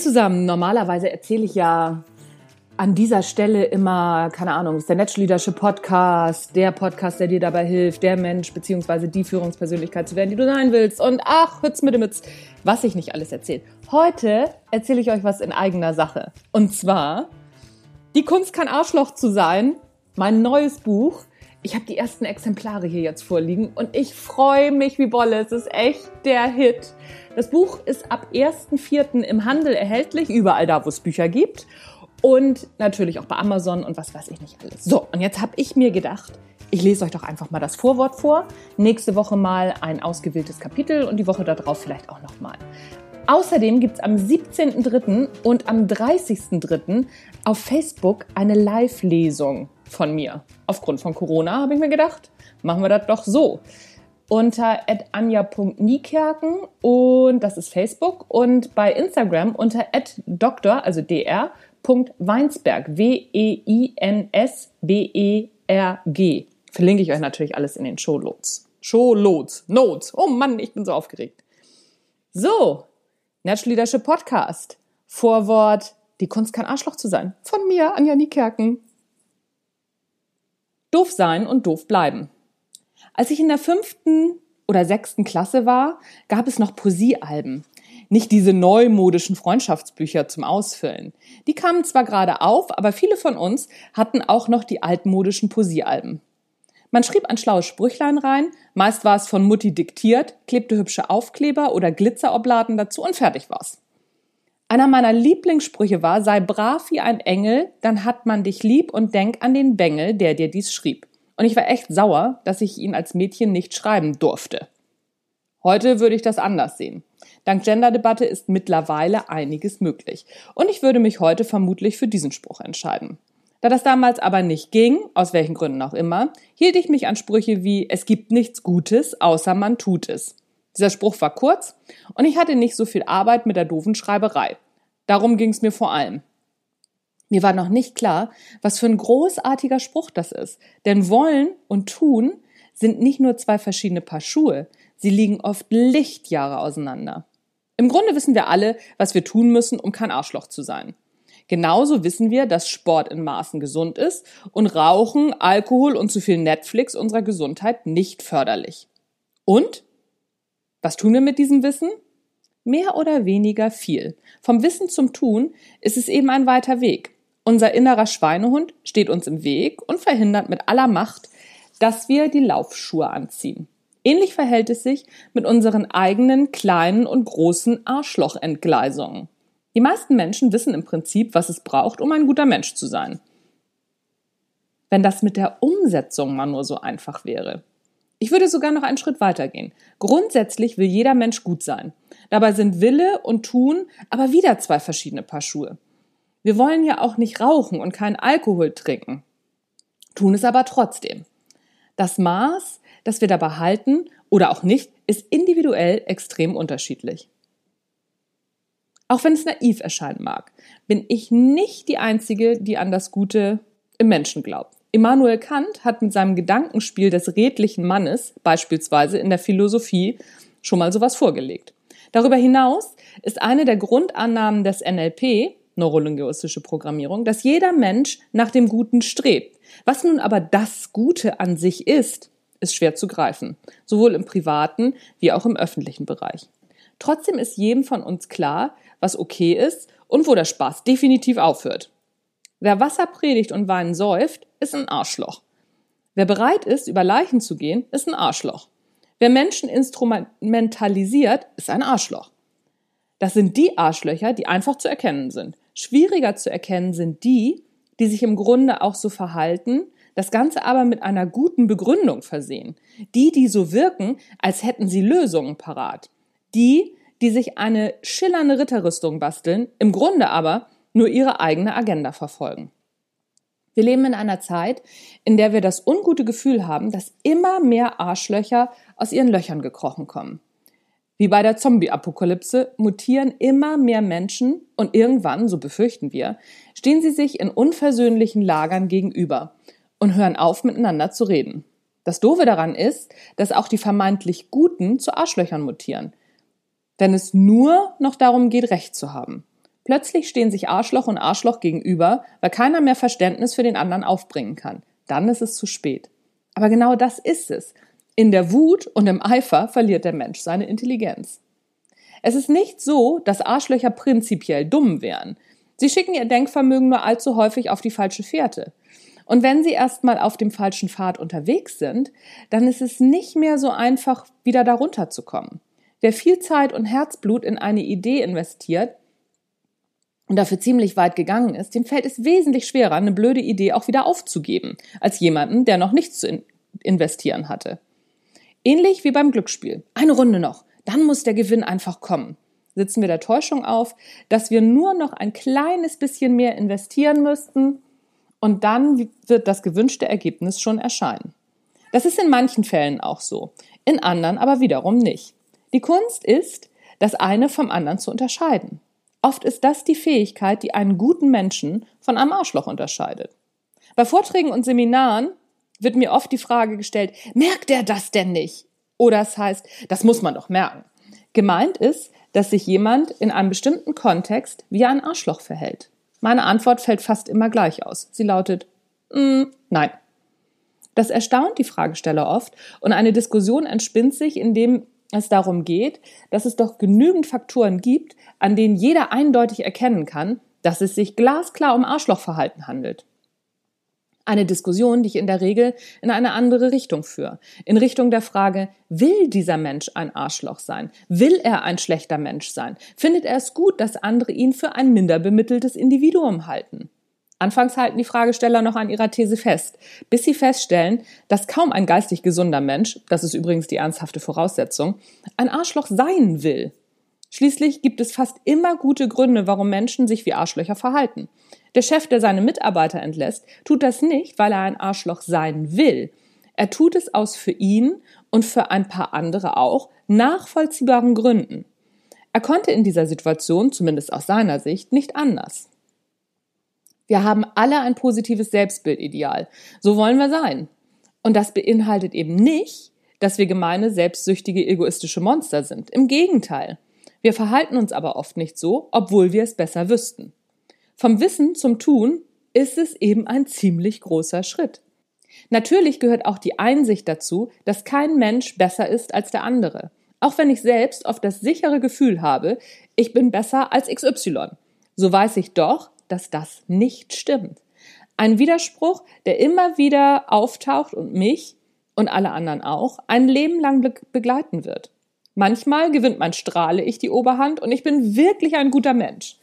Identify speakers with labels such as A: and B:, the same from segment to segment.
A: zusammen. Normalerweise erzähle ich ja an dieser Stelle immer, keine Ahnung, ist der Natural Leadership Podcast, der Podcast, der dir dabei hilft, der Mensch beziehungsweise die Führungspersönlichkeit zu werden, die du sein willst. Und ach, Hütz mit dem Hütz, was ich nicht alles erzähle. Heute erzähle ich euch was in eigener Sache. Und zwar, die Kunst kein Arschloch zu sein, mein neues Buch. Ich habe die ersten Exemplare hier jetzt vorliegen und ich freue mich wie Bolle. Es ist echt der Hit. Das Buch ist ab 1.4. im Handel erhältlich, überall da, wo es Bücher gibt. Und natürlich auch bei Amazon und was weiß ich nicht alles. So, und jetzt habe ich mir gedacht, ich lese euch doch einfach mal das Vorwort vor. Nächste Woche mal ein ausgewähltes Kapitel und die Woche darauf vielleicht auch nochmal. Außerdem gibt es am 17.03. und am 30.03. auf Facebook eine Live-Lesung von mir. Aufgrund von Corona habe ich mir gedacht, machen wir das doch so. Unter anja.niekerken und das ist Facebook und bei Instagram unter Doktor, also dr. Weinsberg, W-E-I-N-S-B-E-R-G. Verlinke ich euch natürlich alles in den Showloads. Showloads, Notes. Oh Mann, ich bin so aufgeregt. So, Natural Leadership Podcast. Vorwort, die Kunst kein Arschloch zu sein. Von mir, Anja Niekerken. Doof sein und doof bleiben. Als ich in der fünften oder sechsten Klasse war, gab es noch Poesiealben. Nicht diese neumodischen Freundschaftsbücher zum Ausfüllen. Die kamen zwar gerade auf, aber viele von uns hatten auch noch die altmodischen Poesiealben. Man schrieb ein schlaues Sprüchlein rein, meist war es von Mutti diktiert, klebte hübsche Aufkleber oder Glitzerobladen dazu und fertig war's. Einer meiner Lieblingssprüche war, sei brav wie ein Engel, dann hat man dich lieb und denk an den Bengel, der dir dies schrieb. Und ich war echt sauer, dass ich ihn als Mädchen nicht schreiben durfte. Heute würde ich das anders sehen. Dank Genderdebatte ist mittlerweile einiges möglich. Und ich würde mich heute vermutlich für diesen Spruch entscheiden. Da das damals aber nicht ging, aus welchen Gründen auch immer, hielt ich mich an Sprüche wie es gibt nichts Gutes, außer man tut es. Dieser Spruch war kurz und ich hatte nicht so viel Arbeit mit der doofen Schreiberei. Darum ging es mir vor allem. Mir war noch nicht klar, was für ein großartiger Spruch das ist. Denn wollen und tun sind nicht nur zwei verschiedene Paar Schuhe, sie liegen oft Lichtjahre auseinander. Im Grunde wissen wir alle, was wir tun müssen, um kein Arschloch zu sein. Genauso wissen wir, dass Sport in Maßen gesund ist und Rauchen, Alkohol und zu viel Netflix unserer Gesundheit nicht förderlich. Und was tun wir mit diesem Wissen? Mehr oder weniger viel. Vom Wissen zum Tun ist es eben ein weiter Weg. Unser innerer Schweinehund steht uns im Weg und verhindert mit aller Macht, dass wir die Laufschuhe anziehen. Ähnlich verhält es sich mit unseren eigenen kleinen und großen Arschlochentgleisungen. Die meisten Menschen wissen im Prinzip, was es braucht, um ein guter Mensch zu sein. Wenn das mit der Umsetzung mal nur so einfach wäre. Ich würde sogar noch einen Schritt weiter gehen. Grundsätzlich will jeder Mensch gut sein. Dabei sind Wille und Tun aber wieder zwei verschiedene Paar Schuhe. Wir wollen ja auch nicht rauchen und keinen Alkohol trinken, tun es aber trotzdem. Das Maß, das wir dabei halten oder auch nicht, ist individuell extrem unterschiedlich. Auch wenn es naiv erscheinen mag, bin ich nicht die Einzige, die an das Gute im Menschen glaubt. Immanuel Kant hat mit seinem Gedankenspiel des redlichen Mannes beispielsweise in der Philosophie schon mal sowas vorgelegt. Darüber hinaus ist eine der Grundannahmen des NLP, neurolinguistische Programmierung, dass jeder Mensch nach dem Guten strebt. Was nun aber das Gute an sich ist, ist schwer zu greifen, sowohl im privaten wie auch im öffentlichen Bereich. Trotzdem ist jedem von uns klar, was okay ist und wo der Spaß definitiv aufhört. Wer Wasser predigt und Wein säuft, ist ein Arschloch. Wer bereit ist, über Leichen zu gehen, ist ein Arschloch. Wer Menschen instrumentalisiert, ist ein Arschloch. Das sind die Arschlöcher, die einfach zu erkennen sind. Schwieriger zu erkennen sind die, die sich im Grunde auch so verhalten, das Ganze aber mit einer guten Begründung versehen. Die, die so wirken, als hätten sie Lösungen parat. Die, die sich eine schillernde Ritterrüstung basteln, im Grunde aber nur ihre eigene Agenda verfolgen. Wir leben in einer Zeit, in der wir das ungute Gefühl haben, dass immer mehr Arschlöcher aus ihren Löchern gekrochen kommen. Wie bei der Zombie-Apokalypse mutieren immer mehr Menschen und irgendwann, so befürchten wir, stehen sie sich in unversöhnlichen Lagern gegenüber und hören auf, miteinander zu reden. Das Doofe daran ist, dass auch die vermeintlich Guten zu Arschlöchern mutieren, wenn es nur noch darum geht, Recht zu haben. Plötzlich stehen sich Arschloch und Arschloch gegenüber, weil keiner mehr Verständnis für den anderen aufbringen kann. Dann ist es zu spät. Aber genau das ist es. In der Wut und im Eifer verliert der Mensch seine Intelligenz. Es ist nicht so, dass Arschlöcher prinzipiell dumm wären. Sie schicken ihr Denkvermögen nur allzu häufig auf die falsche Fährte. Und wenn sie erstmal auf dem falschen Pfad unterwegs sind, dann ist es nicht mehr so einfach, wieder darunter zu kommen. Wer viel Zeit und Herzblut in eine Idee investiert und dafür ziemlich weit gegangen ist, dem fällt es wesentlich schwerer, eine blöde Idee auch wieder aufzugeben, als jemanden, der noch nichts zu investieren hatte. Ähnlich wie beim Glücksspiel. Eine Runde noch, dann muss der Gewinn einfach kommen. Sitzen wir der Täuschung auf, dass wir nur noch ein kleines bisschen mehr investieren müssten, und dann wird das gewünschte Ergebnis schon erscheinen. Das ist in manchen Fällen auch so, in anderen aber wiederum nicht. Die Kunst ist, das eine vom anderen zu unterscheiden. Oft ist das die Fähigkeit, die einen guten Menschen von einem Arschloch unterscheidet. Bei Vorträgen und Seminaren wird mir oft die Frage gestellt, merkt er das denn nicht? Oder es heißt, das muss man doch merken. Gemeint ist, dass sich jemand in einem bestimmten Kontext wie ein Arschloch verhält. Meine Antwort fällt fast immer gleich aus. Sie lautet mm, Nein. Das erstaunt die Fragesteller oft und eine Diskussion entspinnt sich, indem es darum geht, dass es doch genügend Faktoren gibt, an denen jeder eindeutig erkennen kann, dass es sich glasklar um Arschlochverhalten handelt. Eine Diskussion, die ich in der Regel in eine andere Richtung führe. In Richtung der Frage, will dieser Mensch ein Arschloch sein? Will er ein schlechter Mensch sein? Findet er es gut, dass andere ihn für ein minder bemitteltes Individuum halten? Anfangs halten die Fragesteller noch an ihrer These fest, bis sie feststellen, dass kaum ein geistig gesunder Mensch, das ist übrigens die ernsthafte Voraussetzung, ein Arschloch sein will. Schließlich gibt es fast immer gute Gründe, warum Menschen sich wie Arschlöcher verhalten. Der Chef, der seine Mitarbeiter entlässt, tut das nicht, weil er ein Arschloch sein will. Er tut es aus für ihn und für ein paar andere auch nachvollziehbaren Gründen. Er konnte in dieser Situation, zumindest aus seiner Sicht, nicht anders. Wir haben alle ein positives Selbstbildideal. So wollen wir sein. Und das beinhaltet eben nicht, dass wir gemeine, selbstsüchtige, egoistische Monster sind. Im Gegenteil. Wir verhalten uns aber oft nicht so, obwohl wir es besser wüssten. Vom Wissen zum Tun ist es eben ein ziemlich großer Schritt. Natürlich gehört auch die Einsicht dazu, dass kein Mensch besser ist als der andere. Auch wenn ich selbst oft das sichere Gefühl habe, ich bin besser als XY, so weiß ich doch, dass das nicht stimmt. Ein Widerspruch, der immer wieder auftaucht und mich und alle anderen auch ein Leben lang begleiten wird. Manchmal gewinnt mein Strahle ich die Oberhand und ich bin wirklich ein guter Mensch.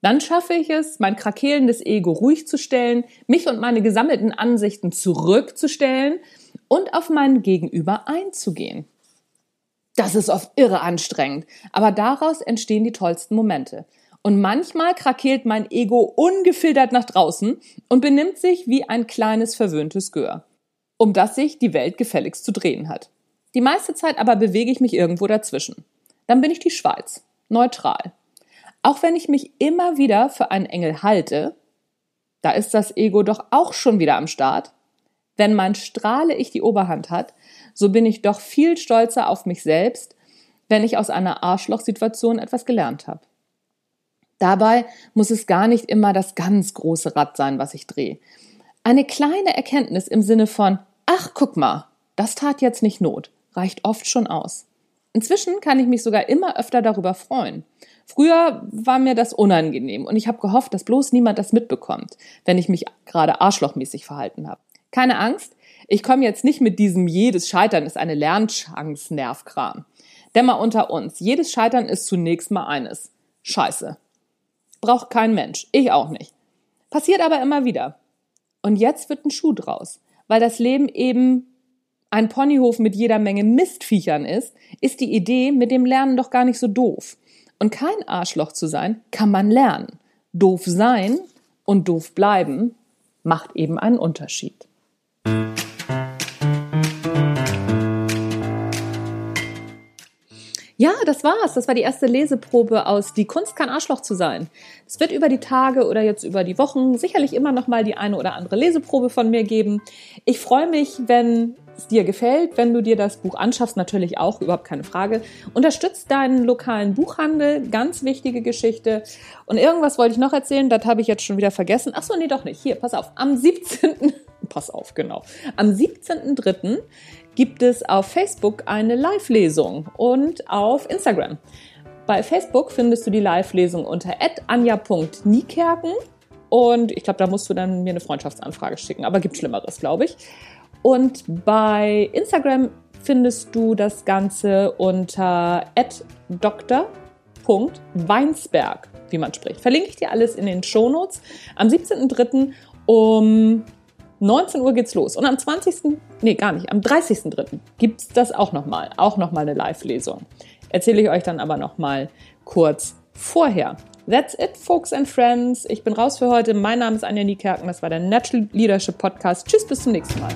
A: Dann schaffe ich es, mein krakelendes Ego ruhig zu stellen, mich und meine gesammelten Ansichten zurückzustellen und auf meinen Gegenüber einzugehen. Das ist oft irre anstrengend, aber daraus entstehen die tollsten Momente. Und manchmal krakeelt mein Ego ungefiltert nach draußen und benimmt sich wie ein kleines verwöhntes Gör, um das sich die Welt gefälligst zu drehen hat. Die meiste Zeit aber bewege ich mich irgendwo dazwischen. Dann bin ich die Schweiz, neutral. Auch wenn ich mich immer wieder für einen Engel halte, da ist das Ego doch auch schon wieder am Start. Wenn mein Strahle ich die Oberhand hat, so bin ich doch viel stolzer auf mich selbst, wenn ich aus einer Arschlochsituation etwas gelernt habe. Dabei muss es gar nicht immer das ganz große Rad sein, was ich drehe. Eine kleine Erkenntnis im Sinne von, ach, guck mal, das tat jetzt nicht Not, reicht oft schon aus. Inzwischen kann ich mich sogar immer öfter darüber freuen. Früher war mir das unangenehm und ich habe gehofft, dass bloß niemand das mitbekommt, wenn ich mich gerade arschlochmäßig verhalten habe. Keine Angst, ich komme jetzt nicht mit diesem jedes Scheitern ist eine Lernchance Nervkram. Denn mal unter uns, jedes Scheitern ist zunächst mal eines. Scheiße. Braucht kein Mensch, ich auch nicht. Passiert aber immer wieder. Und jetzt wird ein Schuh draus, weil das Leben eben ein Ponyhof mit jeder Menge Mistviechern ist, ist die Idee mit dem Lernen doch gar nicht so doof. Und kein Arschloch zu sein, kann man lernen. Doof sein und doof bleiben macht eben einen Unterschied. Ja, das war's. Das war die erste Leseprobe aus Die Kunst kann Arschloch zu sein. Es wird über die Tage oder jetzt über die Wochen sicherlich immer noch mal die eine oder andere Leseprobe von mir geben. Ich freue mich, wenn es dir gefällt, wenn du dir das Buch anschaffst, natürlich auch, überhaupt keine Frage. Unterstützt deinen lokalen Buchhandel, ganz wichtige Geschichte. Und irgendwas wollte ich noch erzählen, das habe ich jetzt schon wieder vergessen. Ach so, nee, doch nicht. Hier, pass auf. Am 17. pass auf, genau. Am 17.3. gibt es auf Facebook eine Live-Lesung und auf Instagram. Bei Facebook findest du die Live-Lesung unter anja.niekerken und ich glaube, da musst du dann mir eine Freundschaftsanfrage schicken, aber gibt Schlimmeres, glaube ich. Und bei Instagram findest du das Ganze unter dr.weinsberg, wie man spricht. Verlinke ich dir alles in den Shownotes. Am 17.03. um 19 Uhr geht's los. Und am 20. nee, gar nicht, am 30.03. gibt's das auch nochmal. Auch nochmal eine Live-Lesung. Erzähle ich euch dann aber nochmal kurz vorher. That's it, folks and friends. Ich bin raus für heute. Mein Name ist Anja Niekerken. Das war der Natural Leadership Podcast. Tschüss, bis zum nächsten Mal.